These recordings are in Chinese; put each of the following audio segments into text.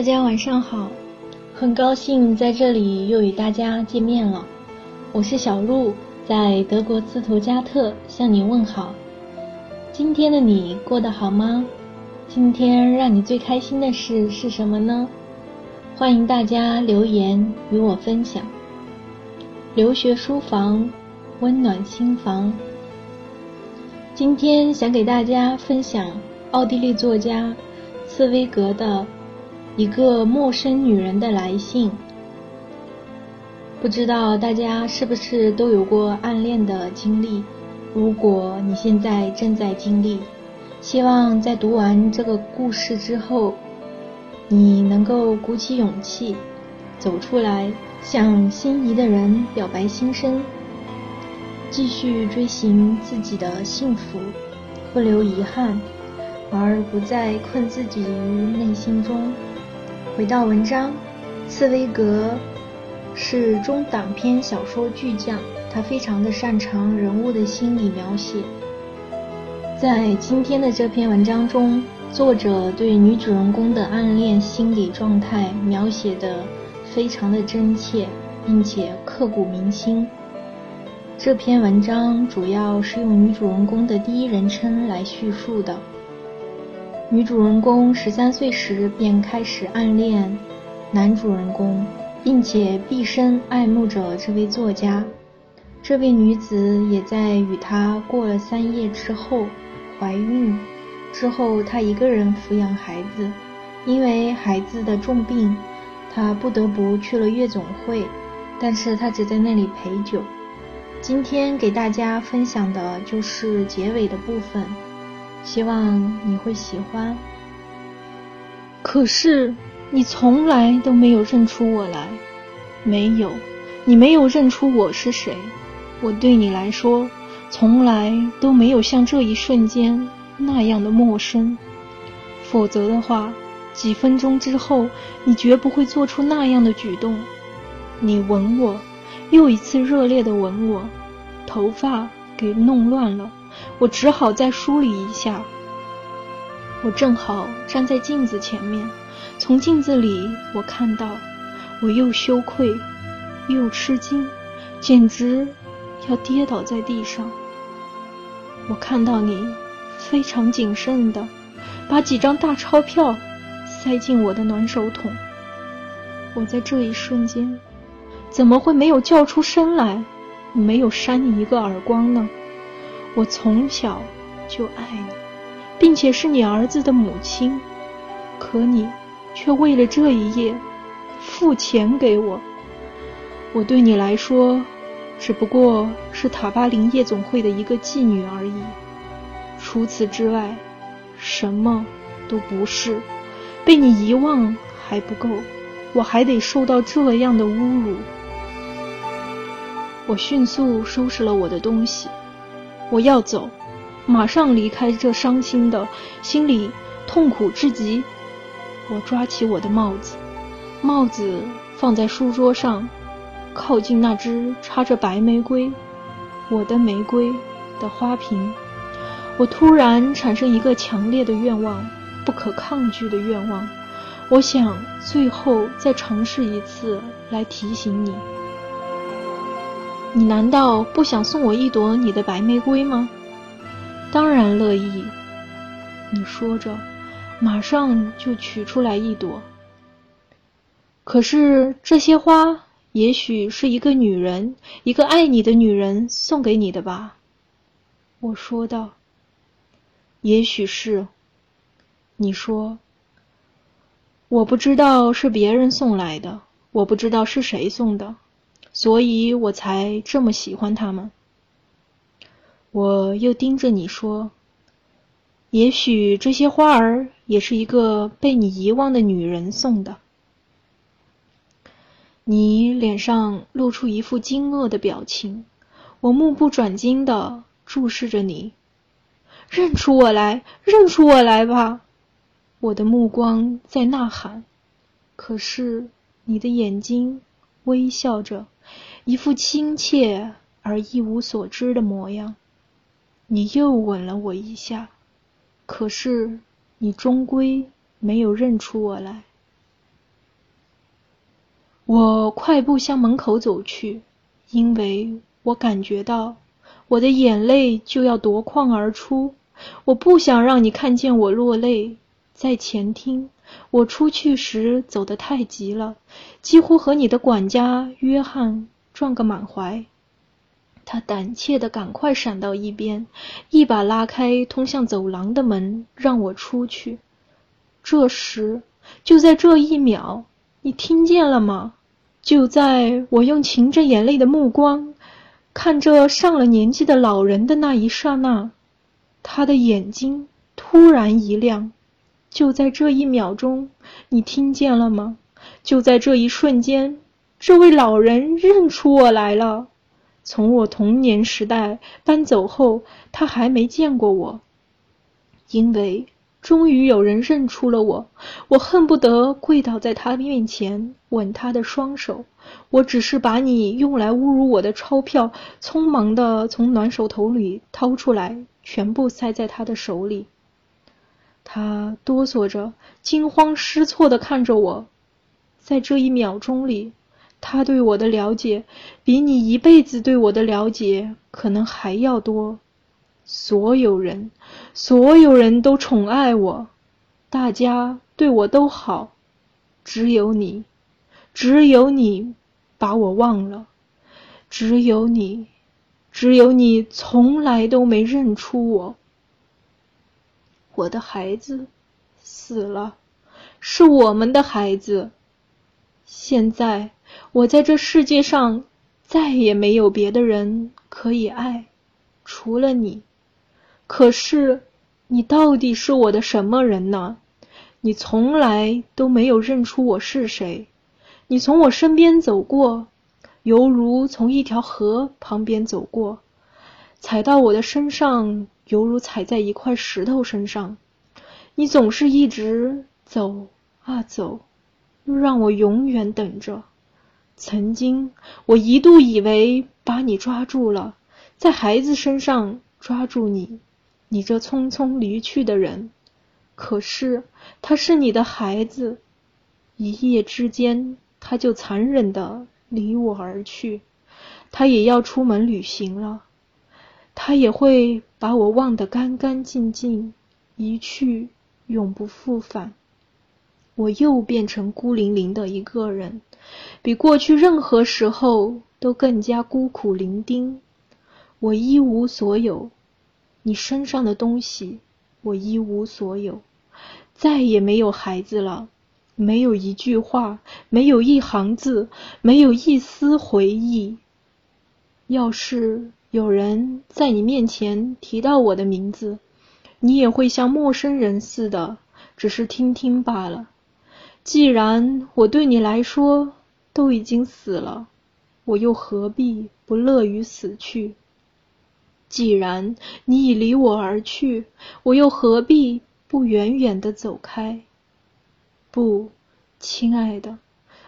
大家晚上好，很高兴在这里又与大家见面了。我是小鹿，在德国斯图加特向你问好。今天的你过得好吗？今天让你最开心的事是什么呢？欢迎大家留言与我分享。留学书房，温暖心房。今天想给大家分享奥地利作家茨威格的。一个陌生女人的来信，不知道大家是不是都有过暗恋的经历？如果你现在正在经历，希望在读完这个故事之后，你能够鼓起勇气走出来，向心仪的人表白心声，继续追寻自己的幸福，不留遗憾，而不再困自己于内心中。回到文章，茨威格是中短篇小说巨匠，他非常的擅长人物的心理描写。在今天的这篇文章中，作者对女主人公的暗恋心理状态描写的非常的真切，并且刻骨铭心。这篇文章主要是用女主人公的第一人称来叙述的。女主人公十三岁时便开始暗恋男主人公，并且毕生爱慕着这位作家。这位女子也在与他过了三夜之后怀孕。之后，她一个人抚养孩子，因为孩子的重病，她不得不去了夜总会，但是她只在那里陪酒。今天给大家分享的就是结尾的部分。希望你会喜欢。可是你从来都没有认出我来，没有，你没有认出我是谁。我对你来说，从来都没有像这一瞬间那样的陌生。否则的话，几分钟之后，你绝不会做出那样的举动。你吻我，又一次热烈的吻我，头发给弄乱了。我只好再梳理一下。我正好站在镜子前面，从镜子里我看到，我又羞愧，又吃惊，简直要跌倒在地上。我看到你非常谨慎的把几张大钞票塞进我的暖手桶。我在这一瞬间怎么会没有叫出声来，没有扇你一个耳光呢？我从小就爱你，并且是你儿子的母亲，可你却为了这一夜付钱给我。我对你来说只不过是塔巴林夜总会的一个妓女而已，除此之外什么都不是。被你遗忘还不够，我还得受到这样的侮辱。我迅速收拾了我的东西。我要走，马上离开这伤心的，心里痛苦至极。我抓起我的帽子，帽子放在书桌上，靠近那只插着白玫瑰，我的玫瑰的花瓶。我突然产生一个强烈的愿望，不可抗拒的愿望。我想最后再尝试一次，来提醒你。你难道不想送我一朵你的白玫瑰吗？当然乐意。你说着，马上就取出来一朵。可是这些花也许是一个女人，一个爱你的女人送给你的吧？我说道。也许是。你说。我不知道是别人送来的，我不知道是谁送的。所以我才这么喜欢他们。我又盯着你说：“也许这些花儿也是一个被你遗忘的女人送的。”你脸上露出一副惊愕的表情，我目不转睛的注视着你。认出我来，认出我来吧！我的目光在呐喊，可是你的眼睛微笑着。一副亲切而一无所知的模样，你又吻了我一下，可是你终归没有认出我来。我快步向门口走去，因为我感觉到我的眼泪就要夺眶而出。我不想让你看见我落泪。在前厅，我出去时走得太急了，几乎和你的管家约翰撞个满怀。他胆怯地赶快闪到一边，一把拉开通向走廊的门，让我出去。这时，就在这一秒，你听见了吗？就在我用噙着眼泪的目光看着上了年纪的老人的那一刹那，他的眼睛突然一亮。就在这一秒钟，你听见了吗？就在这一瞬间，这位老人认出我来了。从我童年时代搬走后，他还没见过我。因为终于有人认出了我，我恨不得跪倒在他面前，吻他的双手。我只是把你用来侮辱我的钞票，匆忙地从暖手头里掏出来，全部塞在他的手里。他哆嗦着，惊慌失措地看着我，在这一秒钟里，他对我的了解比你一辈子对我的了解可能还要多。所有人，所有人都宠爱我，大家对我都好，只有你，只有你把我忘了，只有你，只有你从来都没认出我。我的孩子死了，是我们的孩子。现在我在这世界上再也没有别的人可以爱，除了你。可是你到底是我的什么人呢？你从来都没有认出我是谁。你从我身边走过，犹如从一条河旁边走过，踩到我的身上。犹如踩在一块石头身上，你总是一直走啊走，让我永远等着。曾经，我一度以为把你抓住了，在孩子身上抓住你，你这匆匆离去的人。可是，他是你的孩子，一夜之间他就残忍的离我而去，他也要出门旅行了。他也会把我忘得干干净净，一去永不复返。我又变成孤零零的一个人，比过去任何时候都更加孤苦伶仃。我一无所有，你身上的东西我一无所有，再也没有孩子了，没有一句话，没有一行字，没有一丝回忆。要是。有人在你面前提到我的名字，你也会像陌生人似的，只是听听罢了。既然我对你来说都已经死了，我又何必不乐于死去？既然你已离我而去，我又何必不远远的走开？不，亲爱的，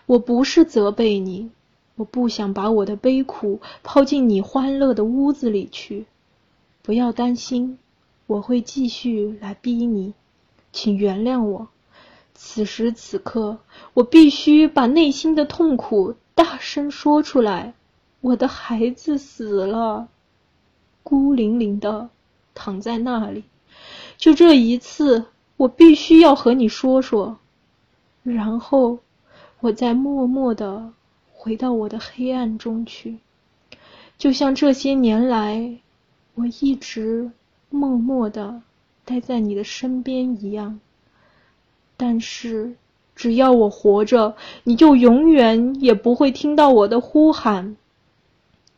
我不是责备你。我不想把我的悲苦抛进你欢乐的屋子里去，不要担心，我会继续来逼你，请原谅我。此时此刻，我必须把内心的痛苦大声说出来。我的孩子死了，孤零零的躺在那里。就这一次，我必须要和你说说，然后我再默默的。回到我的黑暗中去，就像这些年来我一直默默的待在你的身边一样。但是，只要我活着，你就永远也不会听到我的呼喊。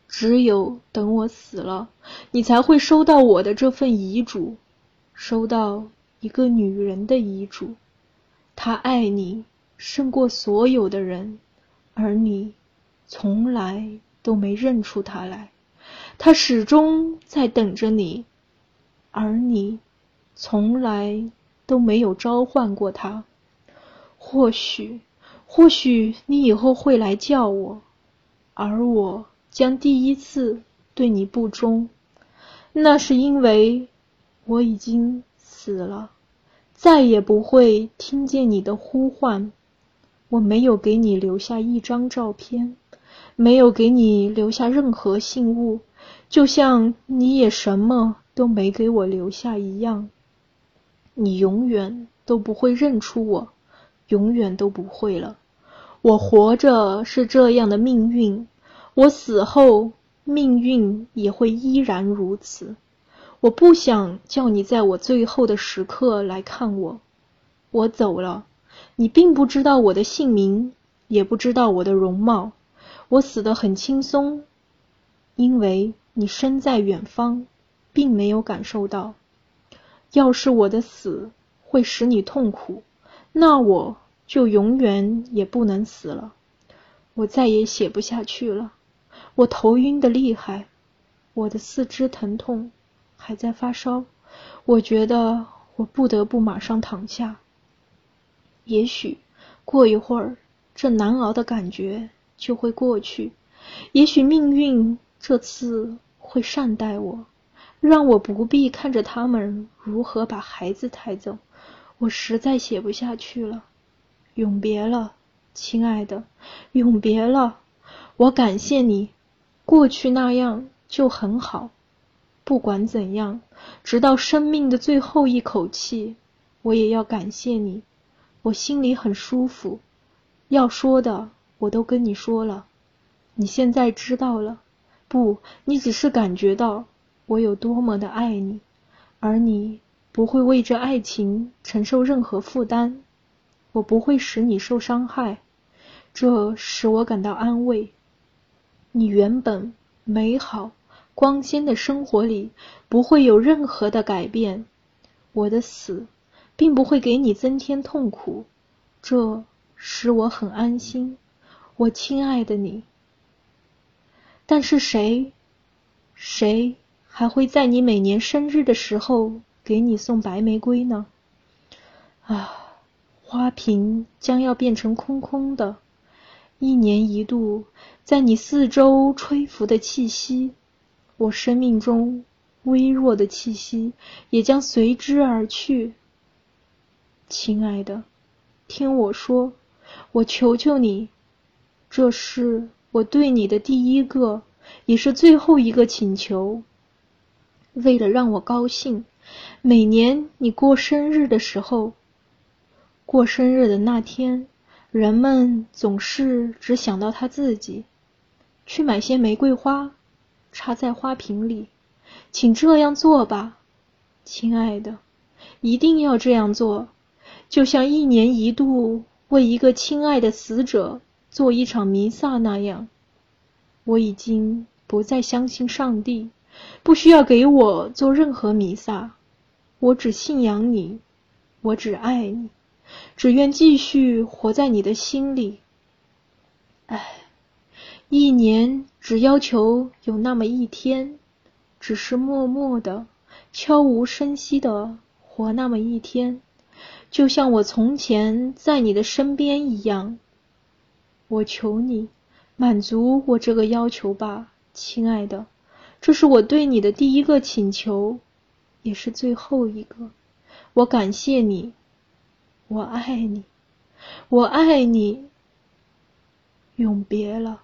只有等我死了，你才会收到我的这份遗嘱，收到一个女人的遗嘱。她爱你胜过所有的人。而你从来都没认出她来，她始终在等着你，而你从来都没有召唤过他。或许，或许你以后会来叫我，而我将第一次对你不忠，那是因为我已经死了，再也不会听见你的呼唤。我没有给你留下一张照片，没有给你留下任何信物，就像你也什么都没给我留下一样。你永远都不会认出我，永远都不会了。我活着是这样的命运，我死后命运也会依然如此。我不想叫你在我最后的时刻来看我。我走了，你并不知道我的姓名，也不知道我的容貌。我死得很轻松，因为你身在远方，并没有感受到。要是我的死会使你痛苦，那我就永远也不能死了。我再也写不下去了。我头晕的厉害，我的四肢疼痛，还在发烧。我觉得我不得不马上躺下。也许过一会儿，这难熬的感觉就会过去。也许命运这次会善待我，让我不必看着他们如何把孩子抬走。我实在写不下去了。永别了，亲爱的，永别了。我感谢你，过去那样就很好。不管怎样，直到生命的最后一口气，我也要感谢你。我心里很舒服，要说的我都跟你说了，你现在知道了。不，你只是感觉到我有多么的爱你，而你不会为这爱情承受任何负担。我不会使你受伤害，这使我感到安慰。你原本美好光鲜的生活里不会有任何的改变。我的死。并不会给你增添痛苦，这使我很安心，我亲爱的你。但是谁，谁还会在你每年生日的时候给你送白玫瑰呢？啊，花瓶将要变成空空的，一年一度在你四周吹拂的气息，我生命中微弱的气息也将随之而去。亲爱的，听我说，我求求你，这是我对你的第一个，也是最后一个请求。为了让我高兴，每年你过生日的时候，过生日的那天，人们总是只想到他自己，去买些玫瑰花，插在花瓶里。请这样做吧，亲爱的，一定要这样做。就像一年一度为一个亲爱的死者做一场弥撒那样，我已经不再相信上帝，不需要给我做任何弥撒。我只信仰你，我只爱你，只愿继续活在你的心里。唉，一年只要求有那么一天，只是默默的、悄无声息的活那么一天。就像我从前在你的身边一样，我求你满足我这个要求吧，亲爱的。这是我对你的第一个请求，也是最后一个。我感谢你，我爱你，我爱你。永别了。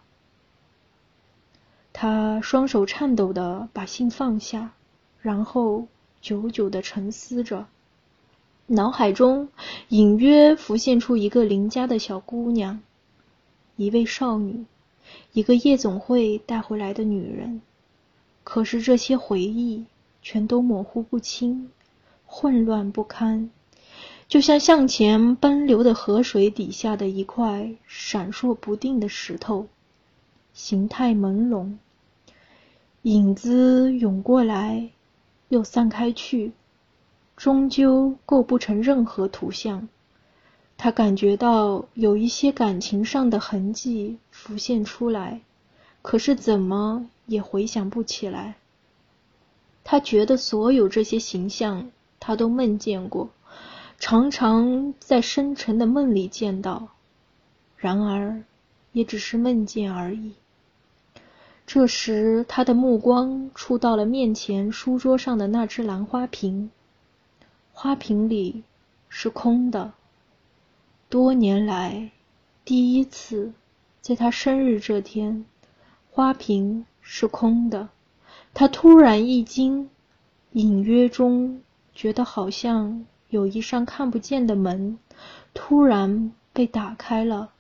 他双手颤抖的把信放下，然后久久的沉思着。脑海中隐约浮现出一个邻家的小姑娘，一位少女，一个夜总会带回来的女人。可是这些回忆全都模糊不清，混乱不堪，就像向前奔流的河水底下的一块闪烁不定的石头，形态朦胧，影子涌过来，又散开去。终究构不成任何图像。他感觉到有一些感情上的痕迹浮现出来，可是怎么也回想不起来。他觉得所有这些形象他都梦见过，常常在深沉的梦里见到，然而也只是梦见而已。这时，他的目光触到了面前书桌上的那只兰花瓶。花瓶里是空的。多年来，第一次，在他生日这天，花瓶是空的。他突然一惊，隐约中觉得好像有一扇看不见的门突然被打开了。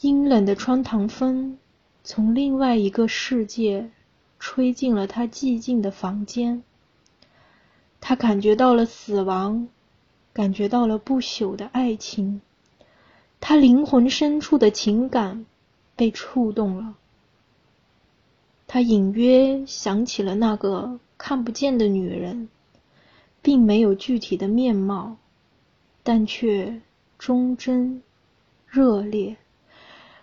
阴冷的穿堂风从另外一个世界吹进了他寂静的房间。他感觉到了死亡，感觉到了不朽的爱情。他灵魂深处的情感被触动了。他隐约想起了那个看不见的女人，并没有具体的面貌，但却忠贞、热烈，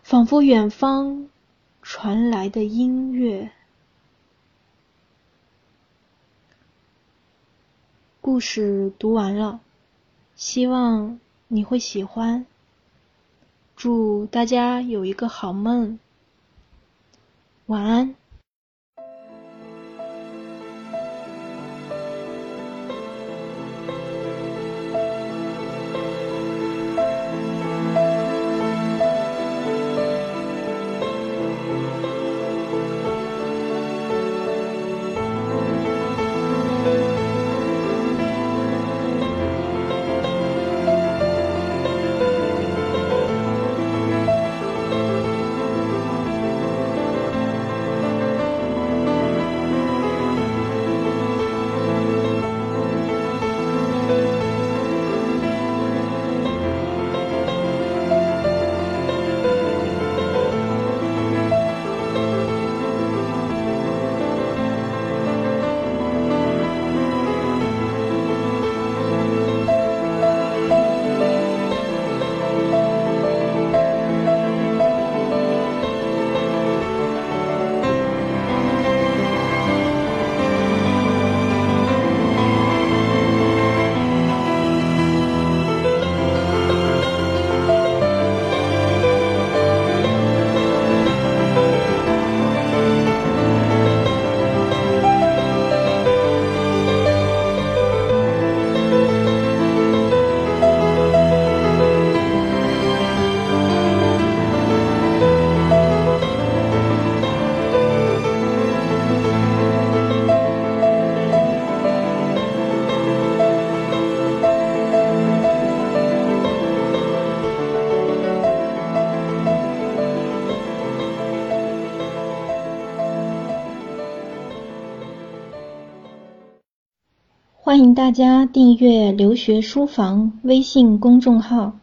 仿佛远方传来的音乐。故事读完了，希望你会喜欢。祝大家有一个好梦，晚安。大家订阅“留学书房”微信公众号。